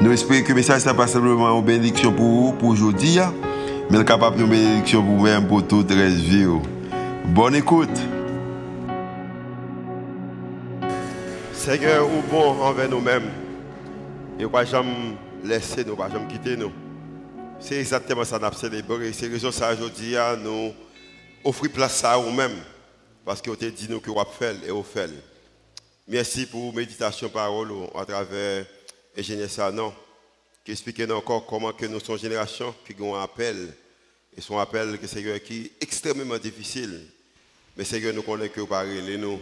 Nous espérons que le message n'est pas simplement une bénédiction pour vous, pour aujourd'hui, hein. mais capable de bénédiction pour vous-même, pour toute la vie. Oh. Bonne écoute. Seigneur, ou bon envers nous-mêmes. Et pas jamais laisser nous, pas jamais quitter nous. C'est exactement ça qu'on a célébré. C'est raison ça aujourd'hui, nous offrir place à nous-mêmes. Parce qu'on t'a dit nous que vous faire et vous fait. Merci pour méditation parole à travers ingénieur Sanon, qui explique encore comment que nous sommes génération, puis qu'on appel, et son appel que Seigneur qui est extrêmement difficile. Mais Seigneur nous connaît que parlez nous,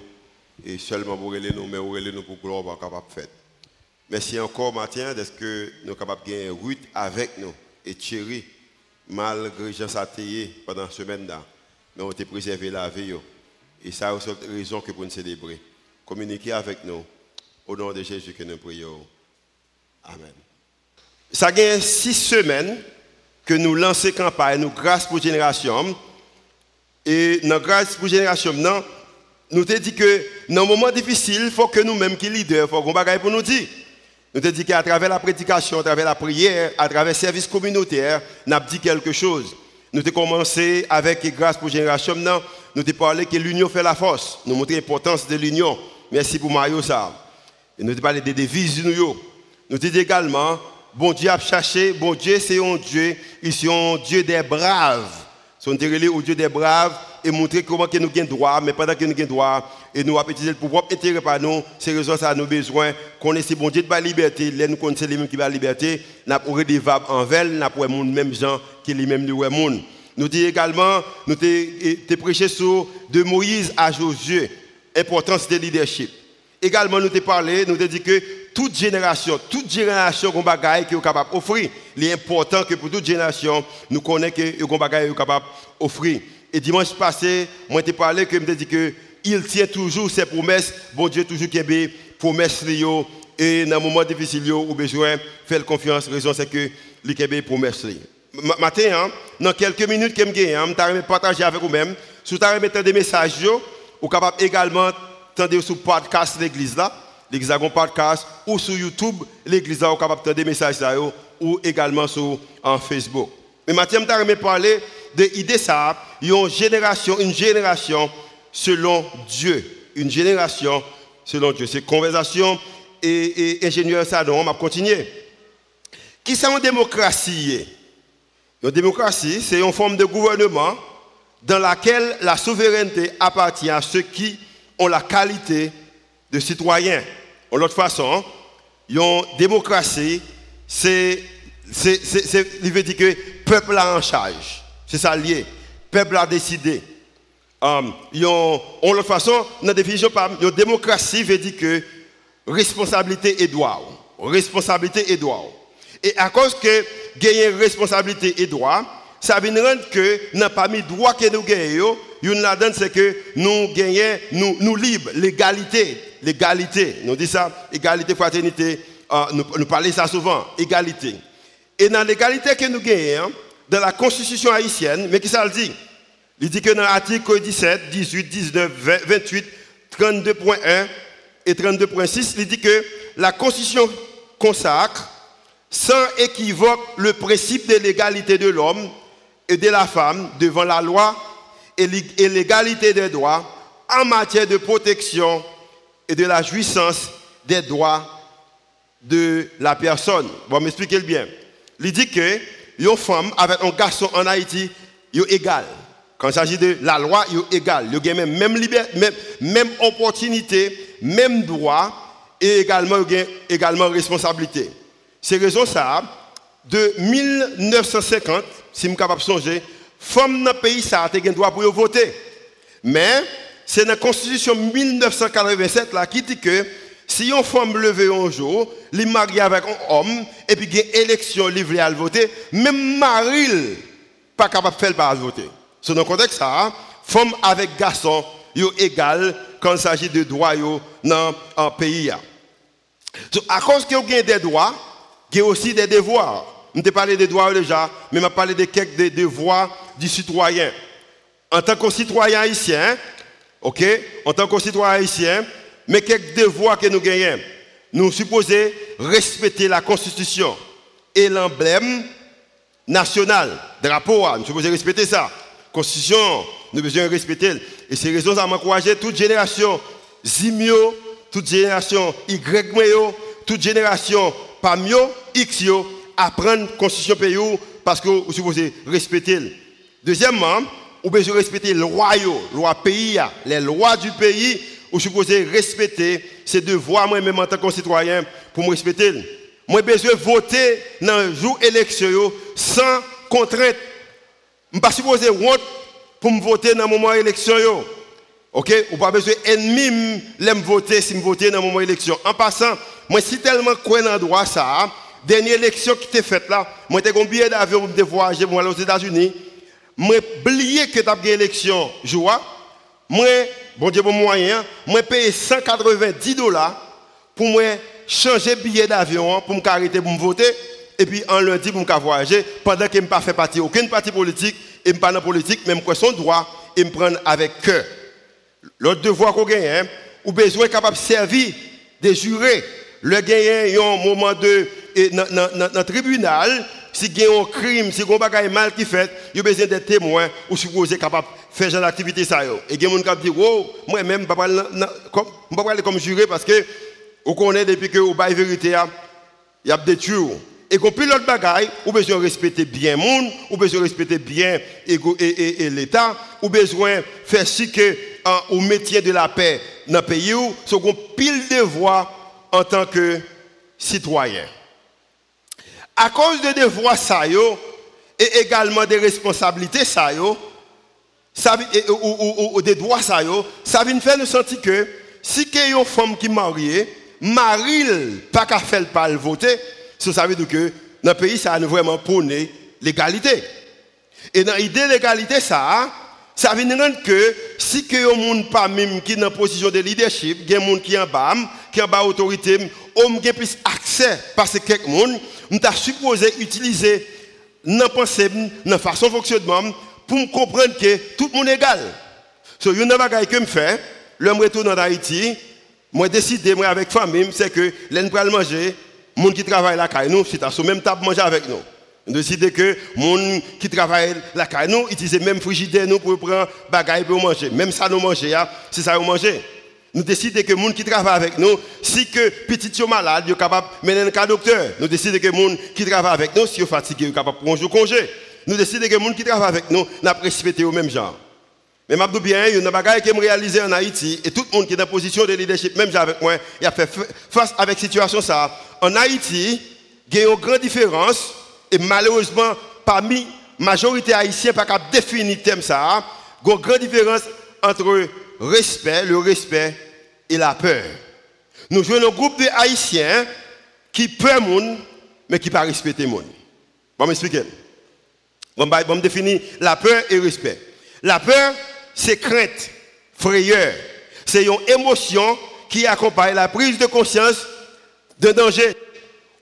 et seulement pour nous, mais vous nous pour gloire capable de faire. Merci encore matin d'être que nous sommes capables de gagner Ruth avec nous et Thierry, malgré Jean Satéé pendant la semaine là. Mais on été préservé la vie. Et ça, c'est une raison que pour nous célébrer. Communiquer avec nous. Au nom de Jésus que nous prions. Amen. Ça fait six semaines que nous lançons campagne, nous grâce pour génération. Et dans grâce pour génération, nous te dit que dans un moment difficile, il faut que nous-mêmes qui leaders, il faut qu'on bagaille pour nous dire. Nous te dit qu'à travers la prédication, à travers la prière, à travers le service communautaire, nous avons dit quelque chose. Nous avons commencé avec grâce pour génération. Nous avons parlé que l'union fait la force. Nous montrons l'importance de l'union. Merci pour Mario ça. Et nous avons parlé des devises de nous. Nous disons également, bon Dieu a cherché, bon Dieu c'est un Dieu, il est un Dieu des braves. C'est un Dieu des braves et montrer comment nous avons droit, mais pendant que nous avons droit, et nous avons utilisé pour propre intérêt par nous, c'est raison ça nous besoin, connaître bon Dieu de la liberté, là nous connaissons les mêmes qui la liberté, nous avons redevable envers, nous avons les mêmes gens qui les mêmes monde. Nous disons également, nous avons prêché sur de Moïse à Josué, importance de leadership. Également, nous avons parlé, nous avons dit que toute génération, toute génération qui est capable d'offrir. Il est important que pour toute génération, nous connaissons que qu'on est capable d'offrir. Et dimanche passé, moi j'ai parlé que me dit que il tient toujours ses promesses, bon Dieu toujours qui est promesses et dans un moment difficile ou besoin faire confiance, raison c'est que il a promesses Matin, hein, dans quelques minutes que je hein, vais partager avec vous-même, si vous avez des messages, vous capable également tendre sur le podcast de l'église un podcast, ou sur YouTube, l'église a capable de des messages ou également sur en Facebook. Mais je vais parler de l'idée ça, une génération, une génération selon Dieu. Une génération selon Dieu. C'est conversation et, et ingénieur ça, on va continuer. Qui c'est une démocratie? Une démocratie, c'est une forme de gouvernement dans laquelle la souveraineté appartient à ceux qui ont la qualité de citoyens. En l'autre façon, une démocratie, c'est, c'est, c'est, il veut dire que le peuple a en charge. C'est ça lié. Le peuple a décidé. Um, en l'autre façon, la une démocratie veut dire que responsabilité et droit. Responsabilité et droit. Et à cause que gagner responsabilité et droit, ça veut dire que n'a pas mis droit que nous gagnons, une c'est que nous gagnons, nous, nous libres, l'égalité, l'égalité. Nous disons ça, égalité, fraternité. Nous, nous parlons ça souvent, égalité. Et dans l'égalité que nous gagnons, dans la constitution haïtienne, mais qui ça le dit? Il dit que dans l'article 17, 18, 19, 28, 32.1 et 32.6, il dit que la constitution consacre sans équivoque le principe de l'égalité de l'homme et de la femme devant la loi et l'égalité des droits en matière de protection et de la jouissance des droits de la personne. Bon, m'expliquer bien. Il dit que une femme avec un garçon en Haïti, est égal. Quand il s'agit de la loi, ils sont égal. Ils ont même, même opportunité, même droit et également, également responsabilité. C'est raison ça, de 1950, si je suis capable de songer, femmes dans le pays, ça a droit pour voter. Mais c'est dans la Constitution 1987 là, qui dit que si une femme levée un jour, les mariée avec un homme, et puis il y a une élection à voter, même mari pas capable de faire le voter. C'est dans le contexte ça, femme avec garçon, sont égal quand il s'agit de droits dans un pays. à cause qu'il y a des droits, il y a aussi des devoirs. Je ne parlé des droits déjà, mais je parlé de quelques devoirs du citoyen. En tant que citoyen haïtien, ok, en tant que citoyen haïtien, mais quelques devoirs que nous gagnons. Nous supposons respecter la Constitution et l'emblème national, drapeau, nous supposons respecter ça. Constitution, nous devons respecter. Et c'est raison ça m'encourager toute génération Zimio, toute génération Y, toute génération Pamio, X, à prendre la Constitution pays parce que vous supposez respecter. Deuxièmement, vous devez respecter le roi, loi pays, les lois du pays vous supposez respecter ces devoirs, moi-même en tant que citoyen, pour me respecter. Moi, besoin voter dans le jour élection sans contrainte. Je ne suis pas supposé pour me voter dans le moment élection. Ok? Ou pas besoin d'ennemi de voter si je vote dans le moment élection. En passant, moi, si tellement quoi dans le droit ça, dernière élection qui était faite là, moi, j'ai un billet d'avion pour voyager pour aller aux États-Unis. Moi, oublié que tu as une élection joie. Moi, bon Dieu, bon moyen, moi paye 190 dollars pour moi changer billet d'avion pour me arrêter pour me voter et puis en lundi pour me voyager pendant que je pas fait partie aucun parti politique et je pas dans politique même quoi son droit et me prendre avec cœur. L'autre devoir qu'on gagne, hein, ou besoin capable de servir des jurés. Le gagnant un moment de dans le tribunal, si il y a un crime, si il y a un mal qui fait, il y a besoin des témoins ou supposé capable faire genre d'activité ça Et il y a des gens qui disent "Wow, moi même je ne pas parler comme juré parce que on connaît depuis que au bail vérité il y a des tueurs. Et qu'on puis l'autre bagaille, ou besoin respecter bien monde, ou besoin respecter bien l'État, ou besoin faire ce que au métier de la paix dans le pays où sont pile de voix en tant que citoyen. À cause de devoirs ça et également des responsabilités ça ça, ou, des droits ça ça vient faire nous sentir que si a une femme qui mariée, mari pas qu'à faire pas le voter, ça veut dire que dans le pays ça a vraiment prôné l'égalité. Et dans l'idée de l'égalité ça ça veut dire que si a un monde pas même qui est position de leadership, il y a monde qui est en bas, qui est en bas autorité, on a plus accès parce que quelqu'un monde, supposé utiliser dans pensée, dans façon de fonctionnement pour me comprendre que tout le monde est égal. So, une chose que je fais, l'homme retourne en Haïti, moi décidé moi avec famille, c'est que l'un pour manger, monde qui travaille là nous, c'est à même table manger avec nous. On décide que monde qui travaille là nous, utilise même frigidaire nous pour prendre bagaille pour manger. Même ça nous manger, c'est ça nous manger. Nous décidons que les gens qui travaillent avec nous, si que petit sont malade, ils sont capables de mener un docteur. Nous décidons que les gens qui travaillent avec nous, si ils sont fatigués, ils sont capables de prendre un congé. Nous décidons que les gens qui travaillent avec nous, n'a respecté au même genre. Mais je bien, il y a une bagaille qui me réalisé en Haïti, et tout le monde qui est dans position de leadership, même avec moi, il a fait face avec cette situation. Ça. En Haïti, il y a une grande différence, et malheureusement, parmi la majorité haïtienne, pas qu'à définir thème ça, il y a une grande différence entre respect, le respect et la peur. Nous jouons un groupe de Haïtiens qui peur monde, mais qui ne pas respecter monde. Bon, m'expliquer. Bon, bah, bon, définir la peur et respect. La peur, c'est crainte, frayeur. C'est une émotion qui accompagne la prise de conscience d'un danger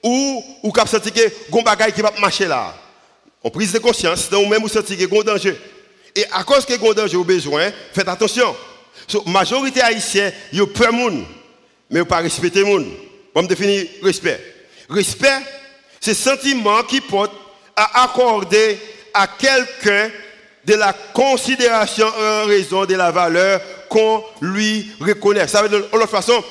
ou ou cap senti que gon qui va marcher là. On prise de conscience, donc même vous sentez que gon danger. Et à cause que gon danger au besoin, faites attention. La majorité haïtienne, a peur monde, mais ils pas respecter monde. On définir respect. Respect, c'est sentiment qui porte à accorder à quelqu'un de la considération en raison de la valeur qu'on lui reconnaît. Ça veut dire, de l'autre façon,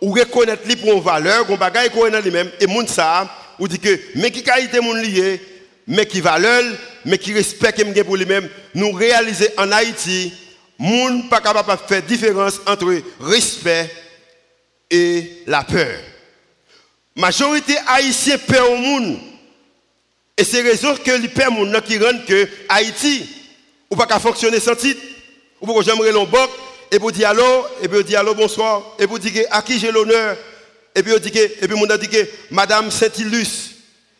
ou reconnaître lui pour une valeur, qu'on bagaille qu'on dans lui-même, et moun ça, ou dit que, mais qui qualité moun lié, mais qui valeur, mais qui respecte pour lui-même, nous réaliser en Haïti, moun pas capable de faire différence entre respect et la peur. Majorité haïtienne peur au monde. Et c'est raison que les peur monde qui rendent que Haïti ou pas fonctionner sans titre. Ou pas j'aimerais l'on et pour dire allô, et pour dire allô bonsoir, et pour dire à qui j'ai l'honneur et puis on et puis on a dit que Madame Saint-Illus,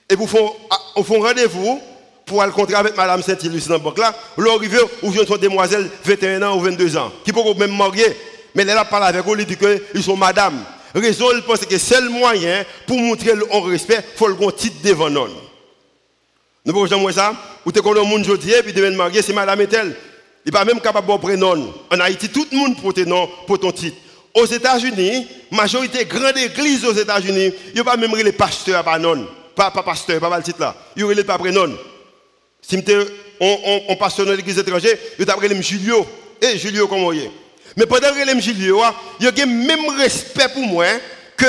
et font, on font rendez-vous pour aller rencontrer avec Madame Saint-Illus dans la là. Vous arrivez, vous une demoiselle 21 ans ou 22 ans, qui peut même marier, mais elle a parlé avec eux, elle dit qu'ils sont Madame. Raison, elle pense que c'est le moyen pour montrer le respect, il faut le titre devant nous. Nous pouvons jamais ça. Ou tu connais monde aujourd'hui, puis devient marié, c'est madame et Il n'est pas même capable de prénom. En Haïti, tout le monde pour nom pour ton titre. Aux États-Unis, majorité grande église aux États-Unis, il n'y a pas même les pasteurs pas non. Pas, pas pasteur, pas le titre là. Il n'y a pas prénom. Si on, on, on pasteur dans l'église étrangère, y a les Julio. Et eh, Julio, comment il est? Mais pendant que les Julio, il y a même respect pour moi que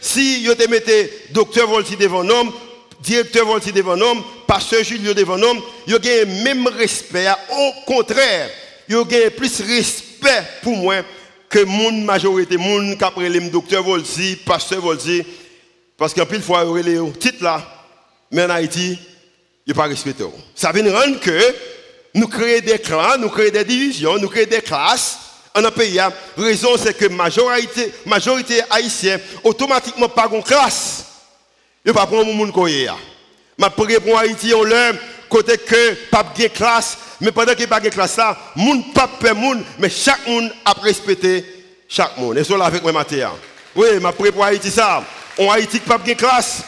si je te mettais docteur Volti devant homme, directeur Volti devant homme, pasteur Julio devant homme, il y a le même respect. Au contraire, il y a plus respect pour moi que mon majorité, mon qui les docteur Volti, pasteur Volti. Parce qu'en plus, fois, il y a les titres là, mais en Haïti, il pas respecté. Ça veut rendre que nous créons des clans, nous créons des divisions, nous créons des classes. En un pays, la raison c'est que la majorité, majorité haïtienne, automatiquement pas une classe. Il pas prendre mon monde Je prie pour Haïti, on l'aime, côté que pas de classe, mais pendant qu'il n'y a pas de classe là, monde pas peur monde, mais chaque monde a respecté chaque monde. Et c'est là avec moi matin. Oui, je prie pour Haïti ça. En Haïti, pas de classe.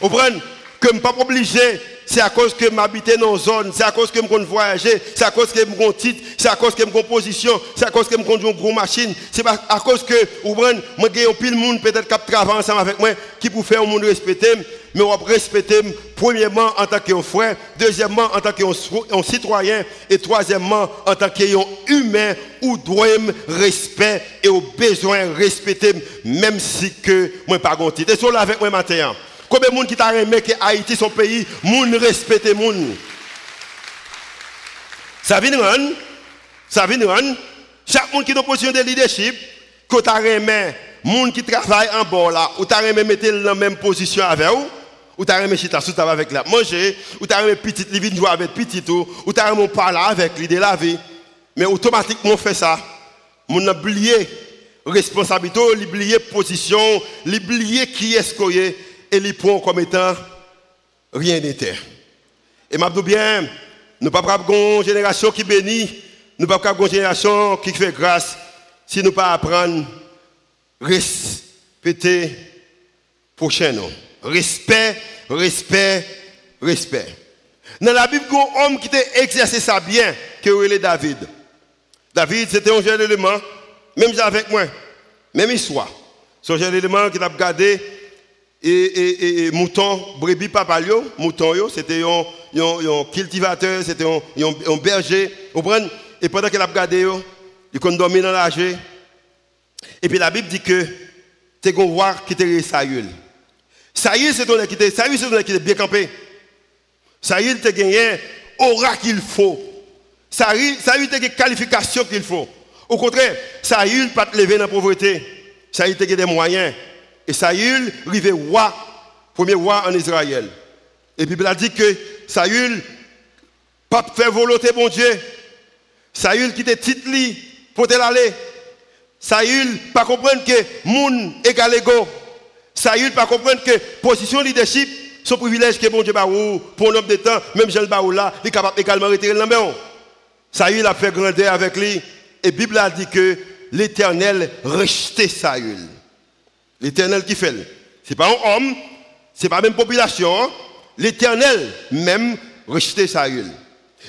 Vous comprenez? Que je ne pas obligé c'est à cause que m'habite dans une zone, c'est à cause que je voyager, c'est à cause que je titre, c'est à cause que je position, c'est à cause que je conduis une grosse machine, c'est à cause que, ou bien, moi, un pile monde peut-être qui travaille ensemble avec moi, qui pour faire un monde respecter, mais on respecter, premièrement, en tant qu'un frère, deuxièmement, en tant qu'un citoyen, et troisièmement, en tant qu'un humain, ou doit respect et au besoin respecter, même si que moi pas titre. Et là avec moi maintenant. Combien de monde qui t'a aimé que Haïti, son pays, moun respecte moun? Ça vient rendre, ça vient chaque monde qui est en position de leadership, que t'a aimé, monde qui travaille en bas là, ou t'a aimé mettre la même position avec vous, ou t'as aimé chita sous avec la manger, ou t'as aimé petit livre jouer avec petit tout, ou t'as aimé parler avec l'idée de la vie. Mais automatiquement fait ça. Mon oublié responsabilité, oublié position, oublié qui est-ce qu'on est et les prend comme étant rien n'était. Et m'a bien, nous ne pouvons pas avoir une génération qui bénit, nous ne pouvons pas avoir une génération qui fait grâce si nous ne pas apprendre respecter prochain Respect, respect, respect. Dans la Bible, il y a un homme qui a exercé ça bien, que est David. David, c'était un jeune élément, même avec moi, même histoire. C'est un jeune élément qui a gardé et, et, et, mouton, brebis papalio, mouton, c'était un, cultivateur, c'était un, berger. Et pendant qu'il a gardé, il a dormi dans la Et puis la Bible dit que c'est un roi qui était Saül. Saül, c'est un qui était bien campé. Saül, a gagné aura qu'il faut. Saül, Saül a une qualification qu'il faut. Au contraire, Saül pas te lever dans la pauvreté. Saül a des moyens. Et Saül arrivé roi, premier roi en Israël. Et Bible a dit que Saül pas fait volonté bon Dieu. Saül qui était titre pour aller. Saül pas comprendre que moun égal ego. Saül pas comprendre que position leadership son privilège que bon Dieu pour un homme de temps, même Jean Baou là, il est capable également retirer le Saül a fait grandeur avec lui. Et Bible a dit que l'Éternel rejetait Saül. L'éternel qui fait. Ce n'est pas un homme, ce n'est pas la même population. L'éternel même rejetait Saül.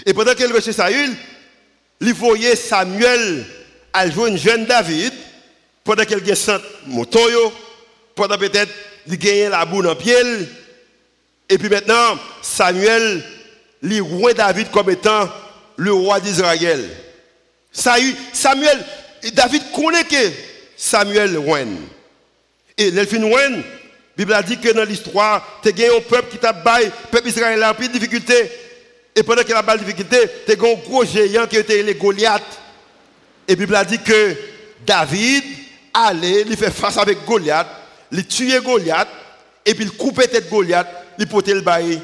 Et pendant qu'il rejetait Saül, il voyait Samuel à jouer une jeune David, pendant qu'il gagne 100 moutons, pendant peut-être qu'il gagne la boue dans pied. Et puis maintenant, Samuel, il roi David comme étant le roi d'Israël. Samuel, David connaît que Samuel règne. Et l'elfin la Bible a dit que dans l'histoire, tu as un peuple qui t'a baillé, peuple israélien a plus de difficultés. Et pendant qu'il a pas de difficultés, tu as un gros géant qui était les Goliath. Et la Bible a dit que David allait, il fait face avec Goliath, il tuait Goliath, et puis il coupait tête Goliath, il portait le bail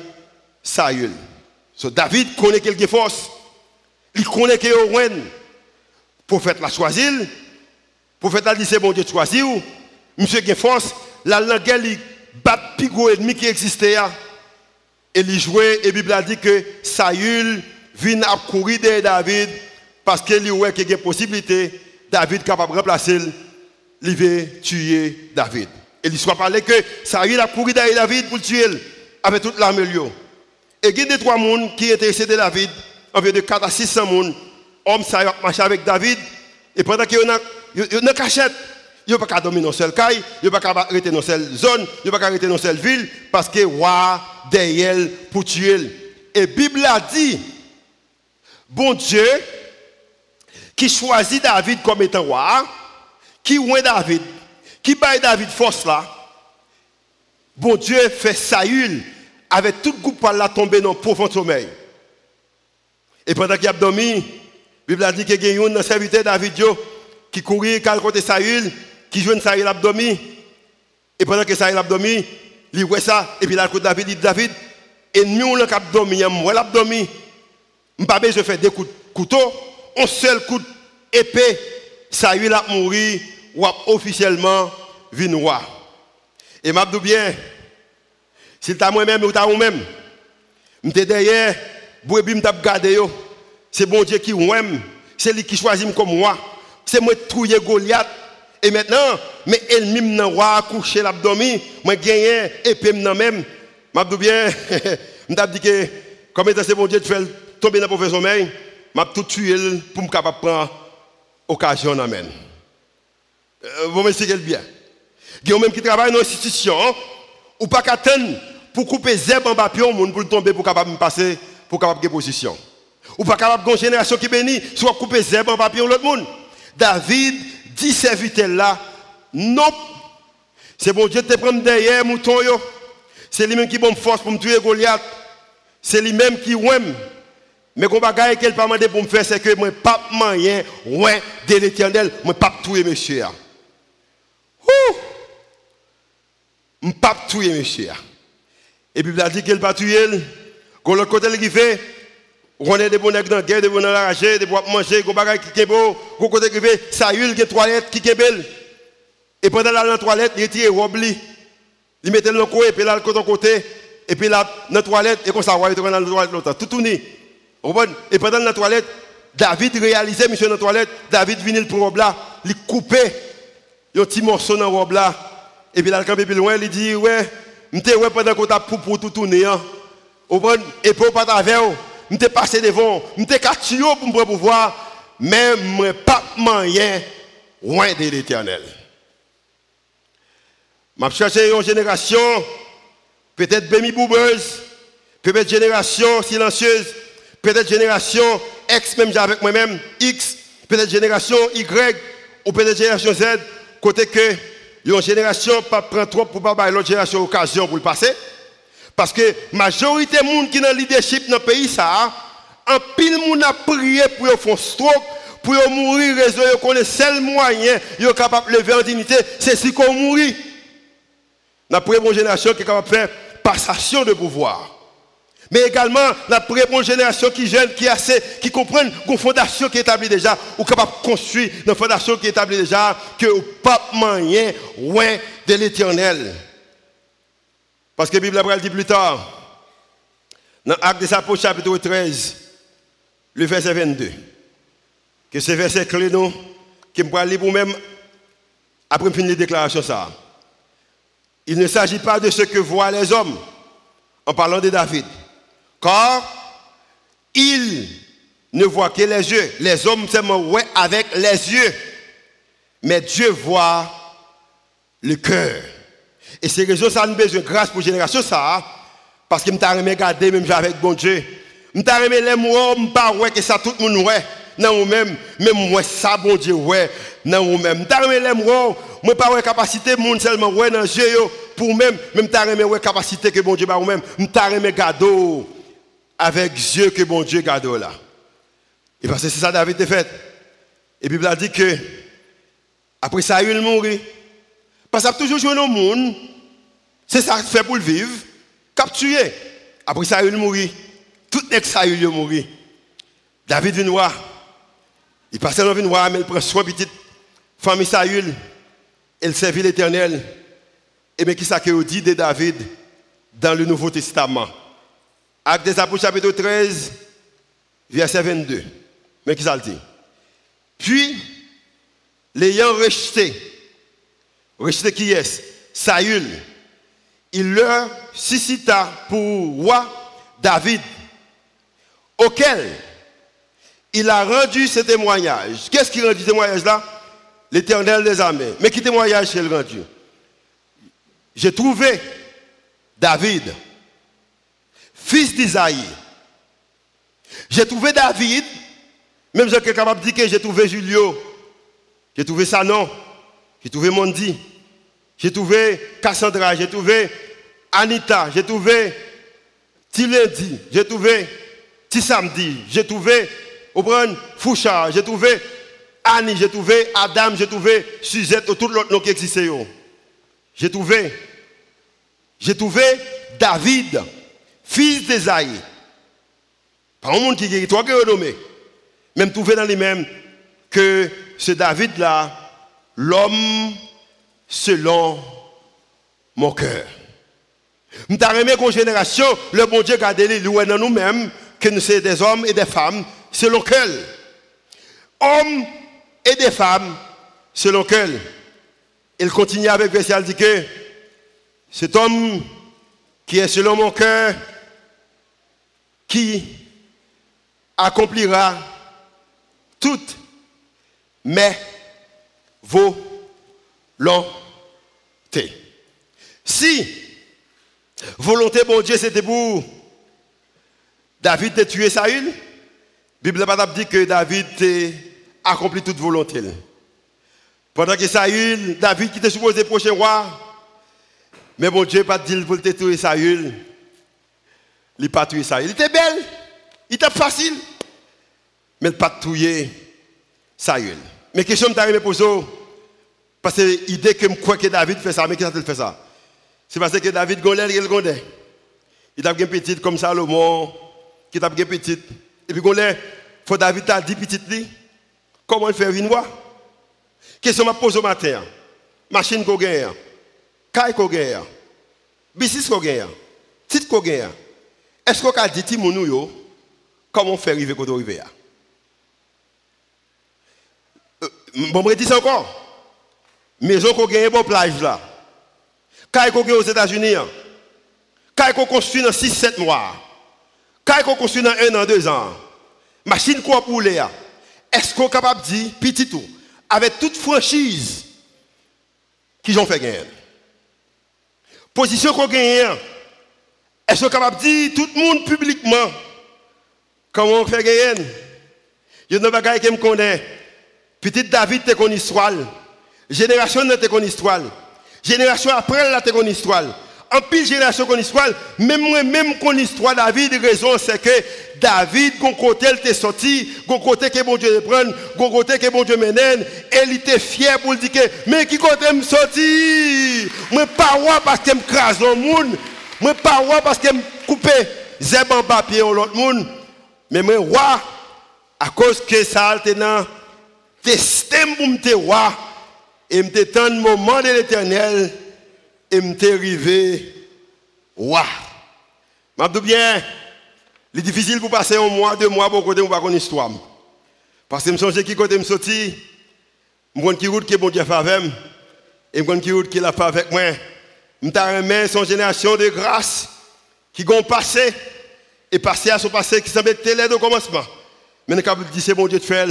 Saül. So David connaît quelque force. Il connaît que Le prophète l'a choisi. Le prophète a dit c'est bon Dieu choisi. Monsieur a force, la langue, il bat pigo ennemi qui existait. Et il jouait, et la Bible a dit que Saül vient à courir de David parce qu'il y a une possibilité, David capable de remplacer, il veut tuer David. Et l'histoire parlait que Saül a couru derrière David pour tuer avec toute l'armée. Et il y a des trois personnes qui étaient de David, environ de 4 à 600 personnes. Homme, ça marché avec David. Et pendant qu'il y a une cachette, il n'y a pas dormir dans seule caille, il n'y a pas arrêter dans seule zone, il n'y a pas arrêter dans ville, parce que roi derrière pour tuer. Et la Bible a dit, bon Dieu, qui choisit David comme étant roi, qui oint David, qui baille David force là, bon Dieu fait Saül avec tout le groupe là tomber dans le profond sommeil. Et pendant qu'il a dormi, la Bible a dit qu'il y a un serviteur David qui courait à côté Saül, qui joue Saül a dormi. Et pendant que Saül a dormi, il voit ça, et puis là, côté David dit David, et nous, on a dormi, moi, l'a dormi. Pas besoin de faire des coups de couteau, un seul coup d'épée, Saül a mouru, ou officiellement vu roi. Et m'a dit bien, si tu moi-même ou tu moi-même, suis derrière, je suis gardé. C'est bon Dieu qui m'aime, c'est lui qui choisit comme moi. C'est moi qui trouille Goliath. Et maintenant, mes ennemis m'ont roi couché l'abdomen, moi gagné épée m'en même. M'a dit bien, je dit que comme c'est bon Dieu de faire tomber dans le mauvais sommeil, m'a tout tué pour me capable prendre occasion amen. Euh, vous m'expliquez bien. Il y a même qui travaille dans l'institution, ou pas qu'attendre pour couper zèbre en papillon, pour tomber pour capable passer pour capable de position. Ou pas capable de génération qui bénit, soit couper zèbre en papillon l'autre monde. David dit serviteur là, non. C'est bon Dieu te prend derrière mouton C'est lui-même qui bonne force pour me tuer Goliath. C'est lui-même qui aime. Mais qu'on bagaille qu'elle pas demandé pour me faire c'est que moi pas moyen ouais de l'éternel, moi pas tuer monsieur. Ouh. Pas tuer monsieur. Et puis, il a dit qu'elle va tuer. Quand l'autre côté, il fait, on est des bons dans des la des bons manger, des bagages qui sont beaux. Côté, il fait, ça huile, qui qui belle. Et pendant la toilette, il tire Il mettait le coin, et puis là, le côté, et puis la toilette, et comme ça, il était dans la toilette. Tout. Et pendant la toilette, David réalisait, monsieur, la toilette, David venait pour robe là, il coupait un petit morceau dans la. Et puis là, il plus loin, il dit, ouais, ouais pendant qu'on t'a pour tout tourner hein. Et pour pas travers, m'te passé devant, m'te catio pour me pouvoir mais moi pas moyen loin de l'éternel. M'a cherché une génération peut-être bémi boubeuse, peut-être génération silencieuse, peut-être génération X même avec moi-même, X, peut-être génération Y ou peut-être génération Z côté que une génération pas prend trop pour pas l'autre génération occasion pour le passer. Parce que la majorité des gens qui sont dans le leadership dans le pays, ça, en pile monde a prié pour faire stroke, pour mourir, raison, ils connaissent seul moyen, ils sont capables de lever en dignité, c'est si qu'on mourit. La première génération qui est capable de faire passation de pouvoir. Mais également, la première génération qui jeune, qui assez, qui comprennent une fondation qui est établie déjà, ou capable de construire une fondation qui est établie déjà, que au pape moyen, ouais, de l'éternel. Parce que la Bible dit plus tard, dans Acte des Apôtres, chapitre 13, le verset 22, que ce verset clé, nous, qui me lire pour même, après finir la déclaration, ça. Il ne s'agit pas de ce que voient les hommes, en parlant de David. Car il ne voit que les yeux. Les hommes seulement ouais avec les yeux. Mais Dieu voit le cœur. Et c'est raison ça nous besoin de grâce pour génération ça. Parce que je t'ai regarder même avec bon Dieu. Je t'ai remis les mots, je pas ouais que ça tout le monde ouais. Non, ou même, même moi, ça, bon Dieu, ouais, non, ou même. T'as remis les mots, moi, pas ouais capacité, monde seulement ouais dans le pour même, même t'as remis ouais capacité que bon Dieu, pas ou même, t'as remis cadeau avec Dieu que bon Dieu garde là. Et parce que c'est ça David a fait. Et la Bible a dit que après ça, il mourit. Parce qu'il a toujours joué dans le monde. C'est ça qu'il fait pour le vivre. Capturé. Après ça, il mourit. Tout le ça, il mourit. David vient voir. Il passe dans le voir, mais il prend soin petite famille Saül. Il servit l'éternel. Et bien, qui ça que dit de David dans le Nouveau Testament? Acte des Apôtres, chapitre 13, verset 22. Mais qui ça le dit? Puis, l'ayant rejeté, rejeté qui est Saül, il leur suscita pour roi David, auquel il a rendu ce témoignage. Qu'est-ce qui rend ce témoignage là L'éternel des armées. Mais qui témoignage il rendu? J'ai trouvé David, fils d'Isaïe. J'ai trouvé David, même suis capable de dire que j'ai trouvé Julio, j'ai trouvé Sanon, j'ai trouvé Mondi, j'ai trouvé Cassandra, j'ai trouvé Anita, j'ai trouvé Tilendi, j'ai trouvé Tissamdi, j'ai trouvé Fouchard, j'ai trouvé Annie, j'ai trouvé Adam, j'ai trouvé Suzette, tout l'autre nom qui existait. J'ai trouvé, j'ai trouvé David, fils d'Esaïe. Pas un monde qui est toi qui renommé. Même trouvé dans les mêmes que ce David-là, l'homme selon mon cœur. Nous aimé qu'en génération, le bon Dieu a les louer dans nous-mêmes, que nous sommes des hommes et des femmes selon quel Hommes et des femmes selon quel Il continue avec verset, il dit que cet homme qui est selon mon cœur, qui accomplira toutes mes volontés. Si volonté, bon Dieu, c'était pour David de tuer Saül, la Bible dit que David a accompli toute volonté. Pendant que Saül, David qui était supposé prochain roi, mais bon Dieu pas dit pour tuer Saül. Il n'a pas tué Saül. Il était belle, il était facile, mais il n'a pas tué Saül. Mais question que je pour ça, parce que l'idée que je crois que David fait ça, mais qui a fait ça? C'est parce que David gondait, il gondait. Il a une petite comme Salomon, qui a une petite. Et puis gondait, faut David a dit petite comment il fait une voix? Question m'a posé au matin. Machine qu'on gagne, caille qu'on gagne, business qu'on gagne, titre qu'on gagne. Est-ce qu'on a dit yo, comment faire arriver quand on arrive Bon, je dis encore. Maison qu'on gagne pour plage là. Caille qu'on gagne aux États-Unis. Caille qu'on construit dans 6-7 mois. Caille qu'on construit dans 1 an, 2 ans. Machine quoi pour les Est-ce qu'on est capable de dire, petit tout, avec toute franchise, qu'ils ont fait gagner? Position qu'on gagne, est-ce qu'on est capable de dire, tout le monde publiquement, comment on fait gagner? Il y a des gens qui me connaissent. Petit David, te connais. Génération te connais histoire. Génération après, la te connais histoire. En pile génération qu'on histoire, même moi, même qu'on histoire David, raison c'est que David, qu'on côté il était sorti, qu'on côté que bon Dieu le prenne, qu'on côté que bon Dieu mène, il était fier pour dire que, mais qui côté me sorti? Moi pas roi parce que me crase le monde, moi pas roi parce que me coupe zeb en papier l'autre monde, mais moi roi à cause que ça été dans testé pour me roi et me tant le moment de l'éternel et m'était arrivé roi. M'a dit bien, c'est difficile pour passer un mois, deux mois pour côté, on une histoire. Parce que je me souviens qui côté me sorti, je me qui route qui bon Dieu avec moi, et je qui route qui l'a fait avec moi. Je me son génération de grâce qui ont passé, et passé à son passé qui semble être l'aide au commencement. Mais nous avons dit c'est bon Dieu de faire.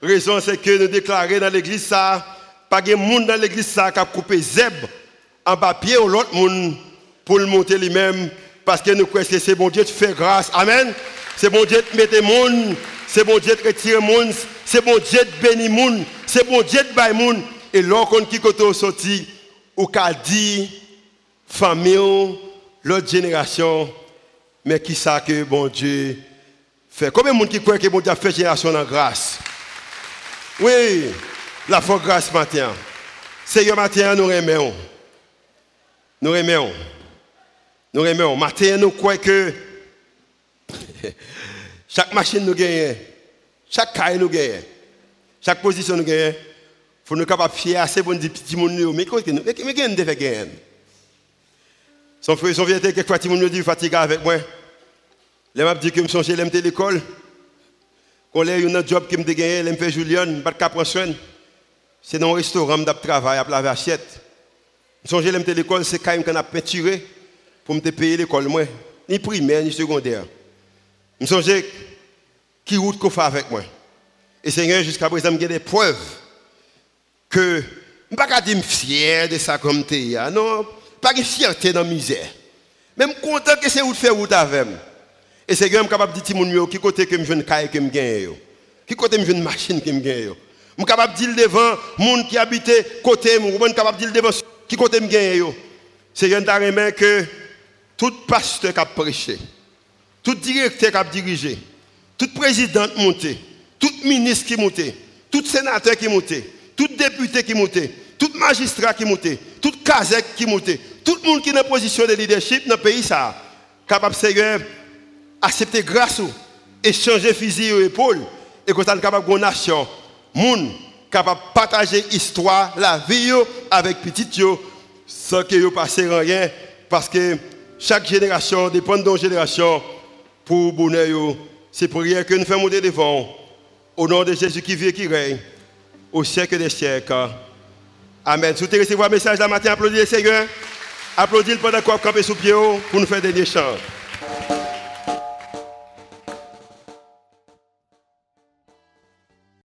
Raison c'est que nous déclarons dans l'église ça, pas de monde dans l'église qui a coupé zeb en papier ou l'autre monde pour le monter lui-même parce que nous croyons que c'est bon Dieu de faire grâce. Amen. C'est bon Dieu de mettre monde, c'est bon Dieu de retirer monde, c'est bon Dieu de bénir monde, c'est bon Dieu de bailler monde. Et lorsqu'on qui côté sorti, ou qu'a dit famille, l'autre génération, mais qui sait que bon Dieu fait. Combien de monde qui croit que bon Dieu fait génération en grâce? Oui, la foi grâce matin. Seigneur matin, nous remercions. Nous aimons. Nous aimons. Matin, nous croyons que chaque machine nous gagne, chaque caille nous gagne, chaque position nous gagne. Faut nous capables de fier assez pour dire petit monde, mais qu'est-ce que nous fait gagner Son frère, son vieux, quelquefois, il me dit fatigué avec moi. Il m'a dit que me songeais, à l'école. Quand a un job qui me gagné, il me fait Julien, je ne pas prendre soin. C'est dans un restaurant, je travaille, à laver assiette. Je songeais, à l'école, c'est quand même qu'on a peinturé pour me payer l'école, moi. Ni primaire, ni secondaire. Je songeais qui route qu'on fait avec moi. Et Seigneur, jusqu'à présent, j'ai des preuves que je ne peux pas fier de ça comme tu es. Non, pas de fierté la misère. Même content que c'est où faire route avec moi. Et c'est suis capable de dire qui côté que je viens caille que je gagne. Qui côté je une machine que je. Je suis capable de dire devant monde qui habite côté moi, je suis capable de dire devant qui côté je gagne. C'est un taré que tout pasteur qui a prêché, tout directeur qui a dirigé, tout président monté, tout ministre qui monté, tout sénateur qui monté, tout député qui monté, tout magistrat qui monté, tout casec qui monté, tout le monde qui est en position de leadership dans le pays, ça, capable Seigneur, accepter grâce fusil et épaules, et que ça capable de nation, monde capable de partager l'histoire, la vie avec petit sans que vous passe rien, parce que chaque génération dépend de génération pour bonheur. C'est pour rien que nous faisons monter devant. Au nom de Jésus qui vit et qui règne, au siècle des siècles. Amen. Si vous recevoir un message la matin, applaudissez le Seigneur. Applaudissez pendant qu'on camper sous pied pour nous faire des chants.